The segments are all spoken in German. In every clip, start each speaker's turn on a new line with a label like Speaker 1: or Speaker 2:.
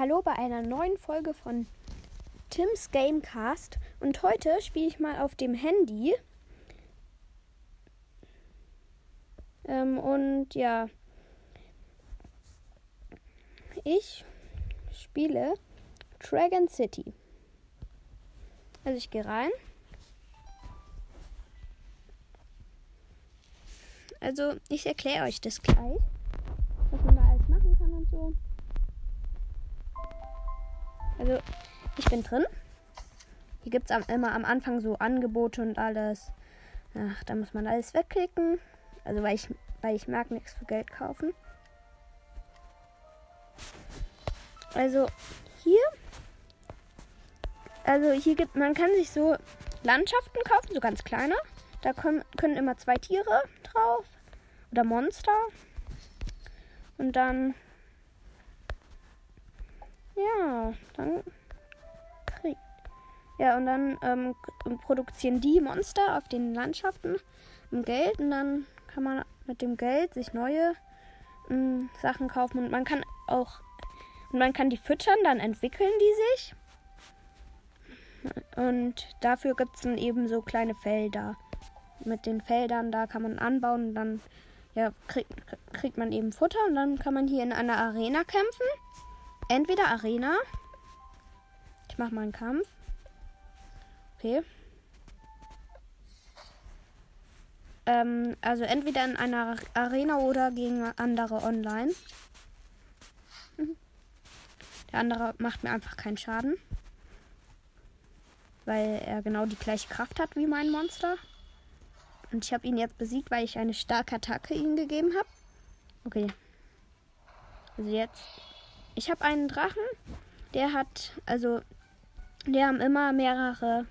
Speaker 1: Hallo bei einer neuen Folge von Tims Gamecast und heute spiele ich mal auf dem Handy. Ähm, und ja, ich spiele Dragon City. Also ich gehe rein. Also ich erkläre euch das gleich, Also ich bin drin. Hier gibt es immer am Anfang so Angebote und alles. Ach, da muss man alles wegklicken. Also weil ich, weil ich mag nichts für Geld kaufen. Also hier. Also hier gibt man kann sich so Landschaften kaufen, so ganz kleine. Da können, können immer zwei Tiere drauf. Oder Monster. Und dann. Ja, dann kriegt. Ja, und dann ähm, produzieren die Monster auf den Landschaften Geld. Und dann kann man mit dem Geld sich neue ähm, Sachen kaufen. Und man kann auch. Und man kann die füttern, dann entwickeln die sich. Und dafür gibt es dann eben so kleine Felder mit den Feldern, da kann man anbauen und dann ja, kriegt, kriegt man eben Futter und dann kann man hier in einer Arena kämpfen. Entweder Arena. Ich mache mal einen Kampf. Okay. Ähm, also entweder in einer Arena oder gegen andere online. Mhm. Der andere macht mir einfach keinen Schaden. Weil er genau die gleiche Kraft hat wie mein Monster. Und ich habe ihn jetzt besiegt, weil ich eine starke Attacke ihm gegeben habe. Okay. Also jetzt. Ich habe einen Drachen. Der hat, also, der haben immer mehrere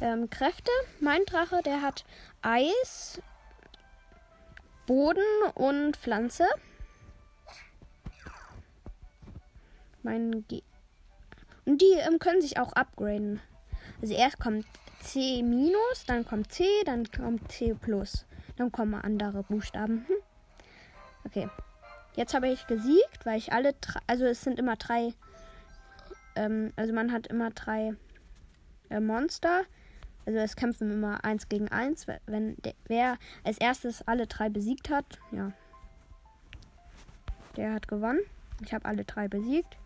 Speaker 1: ähm, Kräfte. Mein Drache, der hat Eis, Boden und Pflanze. Mein Ge und die ähm, können sich auch upgraden. Also erst kommt C minus, dann kommt C, dann kommt C plus. Dann kommen andere Buchstaben. Hm. Okay. Jetzt habe ich gesiegt, weil ich alle drei, also es sind immer drei, ähm, also man hat immer drei äh, Monster. Also es kämpfen immer eins gegen eins. Wenn der, wer als erstes alle drei besiegt hat, ja, der hat gewonnen. Ich habe alle drei besiegt.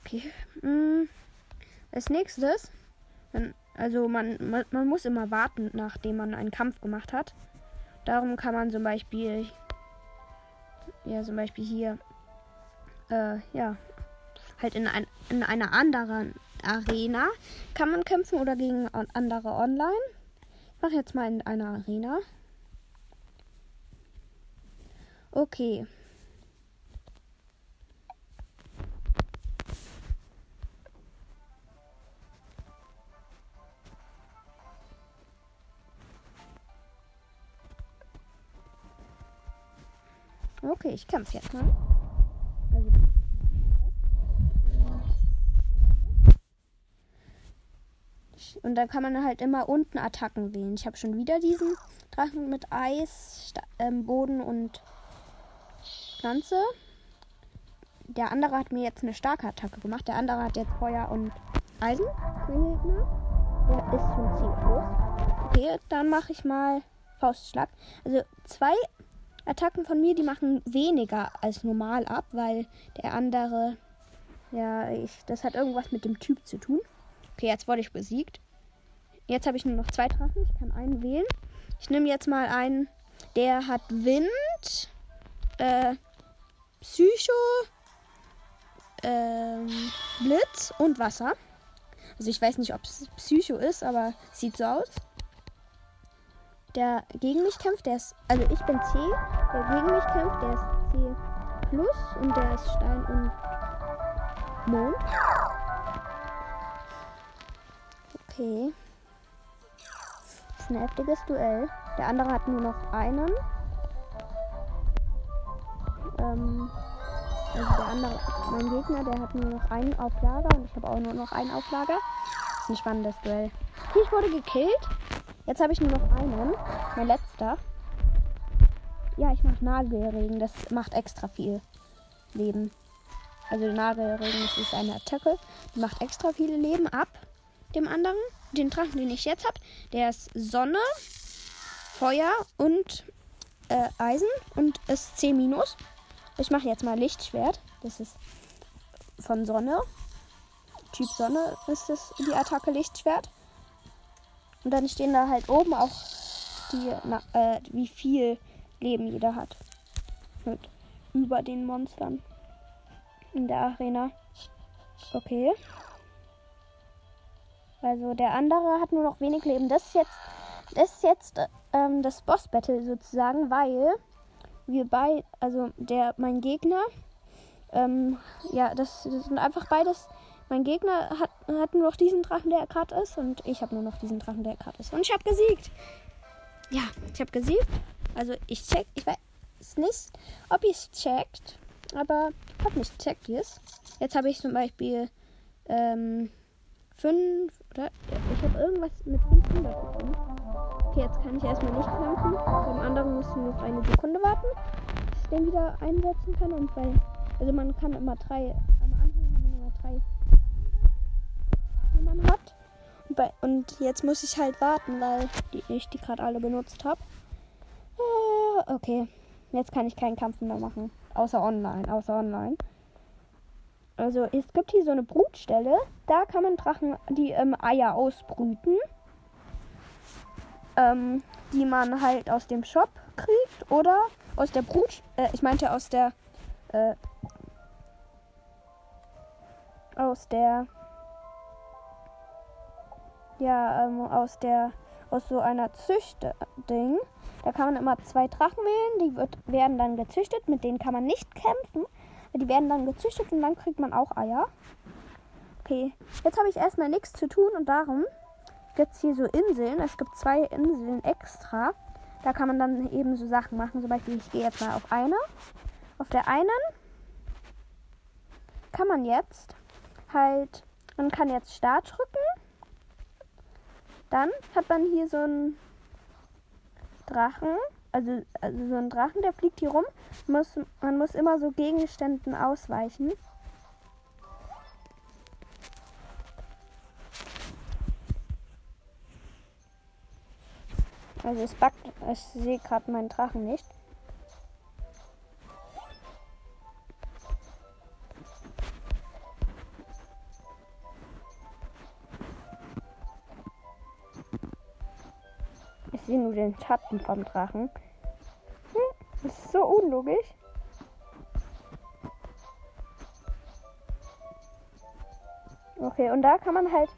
Speaker 1: Okay. Hm. Als nächstes, also man, man, man, muss immer warten, nachdem man einen Kampf gemacht hat. Darum kann man zum Beispiel, ja, zum Beispiel hier, äh, ja, halt in, ein, in einer anderen Arena kann man kämpfen oder gegen andere online. Ich mache jetzt mal in einer Arena. Okay. Okay, ich kämpfe jetzt mal. Und dann kann man halt immer unten Attacken wählen. Ich habe schon wieder diesen Drachen mit Eis, ähm, Boden und Pflanze. Der andere hat mir jetzt eine starke Attacke gemacht. Der andere hat jetzt Feuer und Eisen. Der ist schon ziemlich groß. Okay, dann mache ich mal Faustschlag. Also zwei Attacken von mir, die machen weniger als normal ab, weil der andere, ja, ich, das hat irgendwas mit dem Typ zu tun. Okay, jetzt wurde ich besiegt. Jetzt habe ich nur noch zwei Drachen. Ich kann einen wählen. Ich nehme jetzt mal einen, der hat Wind, äh, Psycho, ähm, Blitz und Wasser. Also ich weiß nicht, ob es Psycho ist, aber sieht so aus der gegen mich kämpft, der ist. Also ich bin C. Der gegen mich kämpft, der ist C plus und der ist Stein und Mond. Okay. Das ist ein heftiges Duell. Der andere hat nur noch einen. Ähm, also der andere, mein Gegner, der hat nur noch einen Auflager und ich habe auch nur noch einen Auflager. Das ist ein spannendes Duell. Ich wurde gekillt. Jetzt habe ich nur noch einen. Mein letzter. Ja, ich mache Nagelregen. Das macht extra viel Leben. Also Nagelregen ist eine Attacke. Die macht extra viele Leben ab dem anderen. Den Drachen, den ich jetzt habe, der ist Sonne, Feuer und äh, Eisen und ist C-. Ich mache jetzt mal Lichtschwert. Das ist von Sonne. Typ Sonne ist das die Attacke Lichtschwert. Und dann stehen da halt oben auch die, na, äh, wie viel Leben jeder hat. Mit über den Monstern in der Arena. Okay. Also der andere hat nur noch wenig Leben. Das ist jetzt, das ist jetzt ähm, das Boss Battle sozusagen, weil wir bei, also der mein Gegner, ähm, ja, das, das sind einfach beides. Mein Gegner hat, hat nur noch diesen Drachen, der gerade ist, und ich habe nur noch diesen Drachen, der gerade ist. Und ich habe gesiegt. Ja, ich habe gesiegt. Also ich check, ich weiß nicht, ob ihr es checkt, aber hoffentlich checkt ihr es. Jetzt habe ich zum Beispiel ähm, fünf oder ich habe irgendwas mit 500 bekommen. Okay, jetzt kann ich erstmal nicht kämpfen. Beim anderen muss ich nur noch eine Sekunde warten, bis ich den wieder einsetzen kann. Und bei, also man kann immer drei, am Anfang haben wir immer drei, die man hat. Und, bei, und jetzt muss ich halt warten, weil die, ich die gerade alle benutzt habe. Äh, okay, jetzt kann ich keinen Kampf mehr machen. Außer online, außer online. Also es gibt hier so eine Brutstelle. Da kann man Drachen, die ähm, Eier ausbrüten. Ähm, die man halt aus dem Shop kriegt. Oder aus der Brut... Äh, ich meinte aus der... Äh, aus der... Ja, ähm, aus der... Aus so einer Züchtding. Da kann man immer zwei Drachen wählen. Die wird, werden dann gezüchtet. Mit denen kann man nicht kämpfen. Die werden dann gezüchtet und dann kriegt man auch Eier. Okay, jetzt habe ich erstmal nichts zu tun und darum gibt es hier so Inseln. Es gibt zwei Inseln extra. Da kann man dann eben so Sachen machen. Zum Beispiel, ich gehe jetzt mal auf eine. Auf der einen kann man jetzt halt, man kann jetzt Start drücken. Dann hat man hier so einen Drachen also, also so ein Drachen, der fliegt hier rum. Muss, man muss immer so Gegenständen ausweichen. Also es backt, ich sehe gerade meinen Drachen nicht. Sehe nur den Schatten vom Drachen. Hm, das ist so unlogisch. Okay, und da kann man halt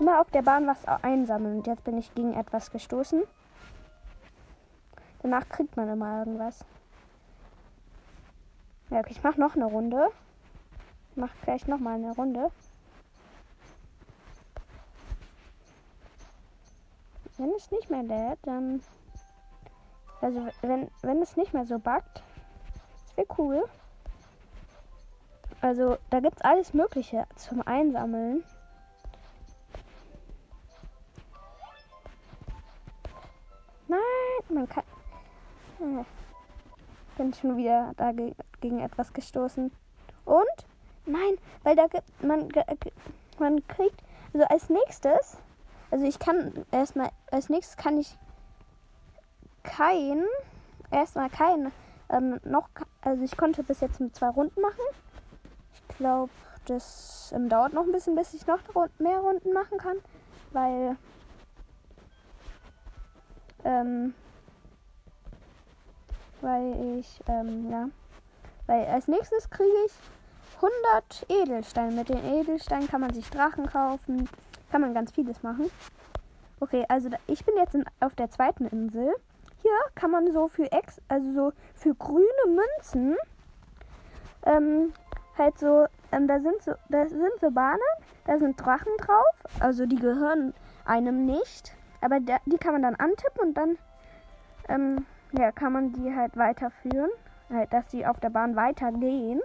Speaker 1: immer auf der Bahn was einsammeln. Und jetzt bin ich gegen etwas gestoßen. Danach kriegt man immer irgendwas. Ja, okay, ich mache noch eine Runde. Ich mache gleich noch mal eine Runde. Wenn es nicht mehr lädt, dann. Also, wenn, wenn es nicht mehr so buggt, das wäre cool. Also, da gibt es alles Mögliche zum Einsammeln. Nein, man kann. Äh, bin schon wieder dagegen etwas gestoßen. Und? Nein, weil da gibt man, man kriegt. Also als nächstes also ich kann erstmal, als nächstes kann ich kein, erstmal kein, ähm, noch, also ich konnte bis jetzt mit zwei Runden machen. Ich glaube, das ähm, dauert noch ein bisschen, bis ich noch mehr Runden machen kann, weil, ähm, weil ich, ähm, ja, weil als nächstes kriege ich 100 Edelsteine. Mit den Edelsteinen kann man sich Drachen kaufen, kann man ganz vieles machen. Okay, also da, ich bin jetzt in, auf der zweiten Insel. Hier kann man so für Ex, also so für grüne Münzen, ähm, halt so, ähm, da sind so, da sind so Bahnen, da sind Drachen drauf, also die gehören einem nicht, aber der, die kann man dann antippen und dann, ähm, ja, kann man die halt weiterführen, halt, dass die auf der Bahn weitergehen.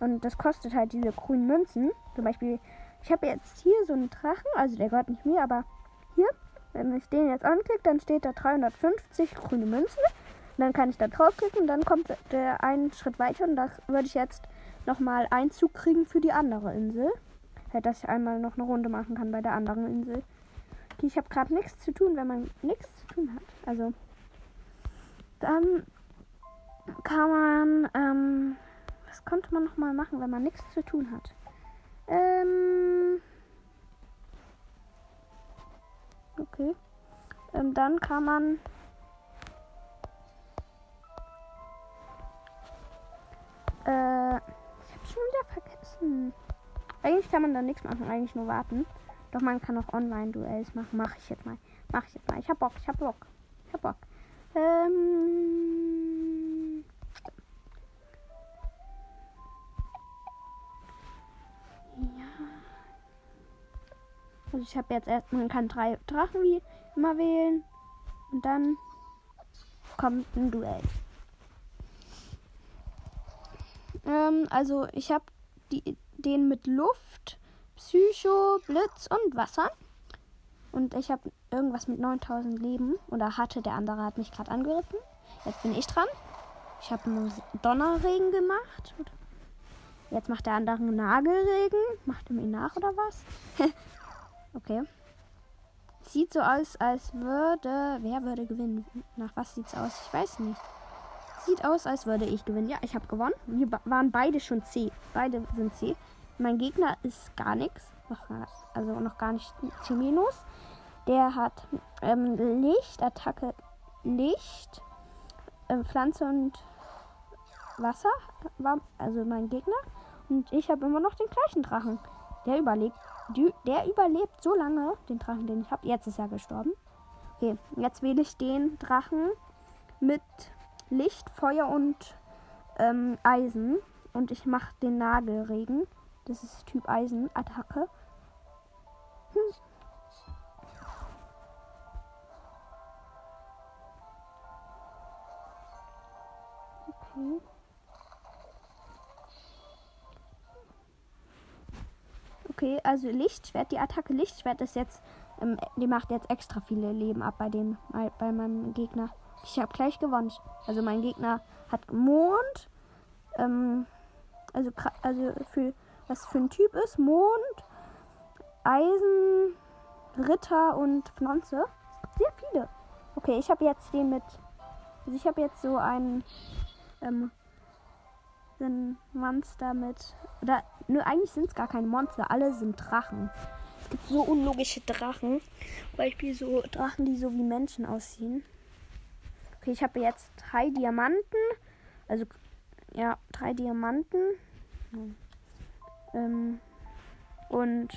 Speaker 1: Und das kostet halt diese grünen Münzen. Zum Beispiel ich habe jetzt hier so einen Drachen, also der gehört nicht mir, aber hier, wenn ich den jetzt anklicke, dann steht da 350 grüne Münzen. Und dann kann ich da draufklicken und dann kommt der einen Schritt weiter und da würde ich jetzt nochmal Einzug kriegen für die andere Insel. Halt, dass ich einmal noch eine Runde machen kann bei der anderen Insel. Okay, ich habe gerade nichts zu tun, wenn man nichts zu tun hat. Also, dann kann man, ähm, was konnte man nochmal machen, wenn man nichts zu tun hat? Ähm, okay. Ähm, dann kann man Äh, ich hab's schon wieder vergessen. Eigentlich kann man da nichts machen, eigentlich nur warten. Doch man kann auch Online-Duells machen. Mach ich jetzt mal. Mach ich jetzt mal. Ich hab Bock, ich hab Bock. Ich hab Bock. Ähm. Also ich habe jetzt erst, man kann drei Drachen wie immer wählen. Und dann kommt ein Duell. Ähm, also ich habe den mit Luft, Psycho, Blitz und Wasser. Und ich habe irgendwas mit 9000 Leben. Oder hatte, der andere hat mich gerade angegriffen. Jetzt bin ich dran. Ich habe einen Donnerregen gemacht. Jetzt macht der andere einen Nagelregen. Macht er mir nach oder was? okay. Sieht so aus, als würde. Wer würde gewinnen? Nach was sieht's aus? Ich weiß nicht. Sieht aus, als würde ich gewinnen. Ja, ich habe gewonnen. Wir waren beide schon C. Beide sind C. Mein Gegner ist gar nichts. Also noch gar nicht C minus. Der hat ähm, Licht, Attacke Licht, äh, Pflanze und Wasser. War also mein Gegner. Und ich habe immer noch den gleichen Drachen. Der überlebt. Der überlebt so lange, den Drachen, den ich habe. Jetzt ist er gestorben. Okay, jetzt wähle ich den Drachen mit Licht, Feuer und ähm, Eisen. Und ich mache den Nagelregen. Das ist Typ Eisen. Attacke. Hm. Okay. Okay, also Lichtschwert, die Attacke Lichtschwert ist jetzt, ähm, die macht jetzt extra viele Leben ab bei dem, bei meinem Gegner. Ich habe gleich gewonnen. Also mein Gegner hat Mond. Ähm, also, also für was für ein Typ ist. Mond, Eisen, Ritter und Pflanze. Sehr viele. Okay, ich habe jetzt den mit. Also ich habe jetzt so einen. Ähm, ein Monster mit. Oder. Nö, eigentlich sind es gar keine Monster. Alle sind Drachen. Es gibt so unlogische Drachen. Beispiel so Drachen, die so wie Menschen aussehen. Okay, ich habe jetzt drei Diamanten. Also, ja, drei Diamanten. Ähm, und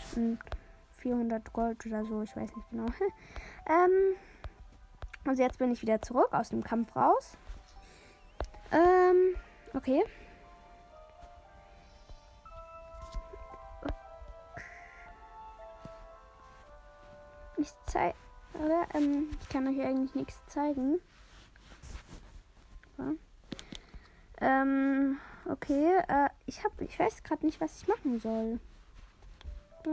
Speaker 1: 400 Gold oder so, ich weiß nicht genau. ähm, also jetzt bin ich wieder zurück aus dem Kampf raus. Ähm, okay. Ich zeige, ähm, ich kann euch eigentlich nichts zeigen. Ja. Ähm, okay, äh, ich hab, ich weiß gerade nicht, was ich machen soll.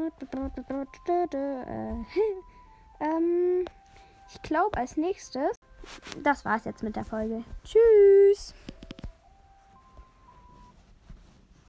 Speaker 1: ähm, ich glaube als nächstes, das war's jetzt mit der Folge. Tschüss.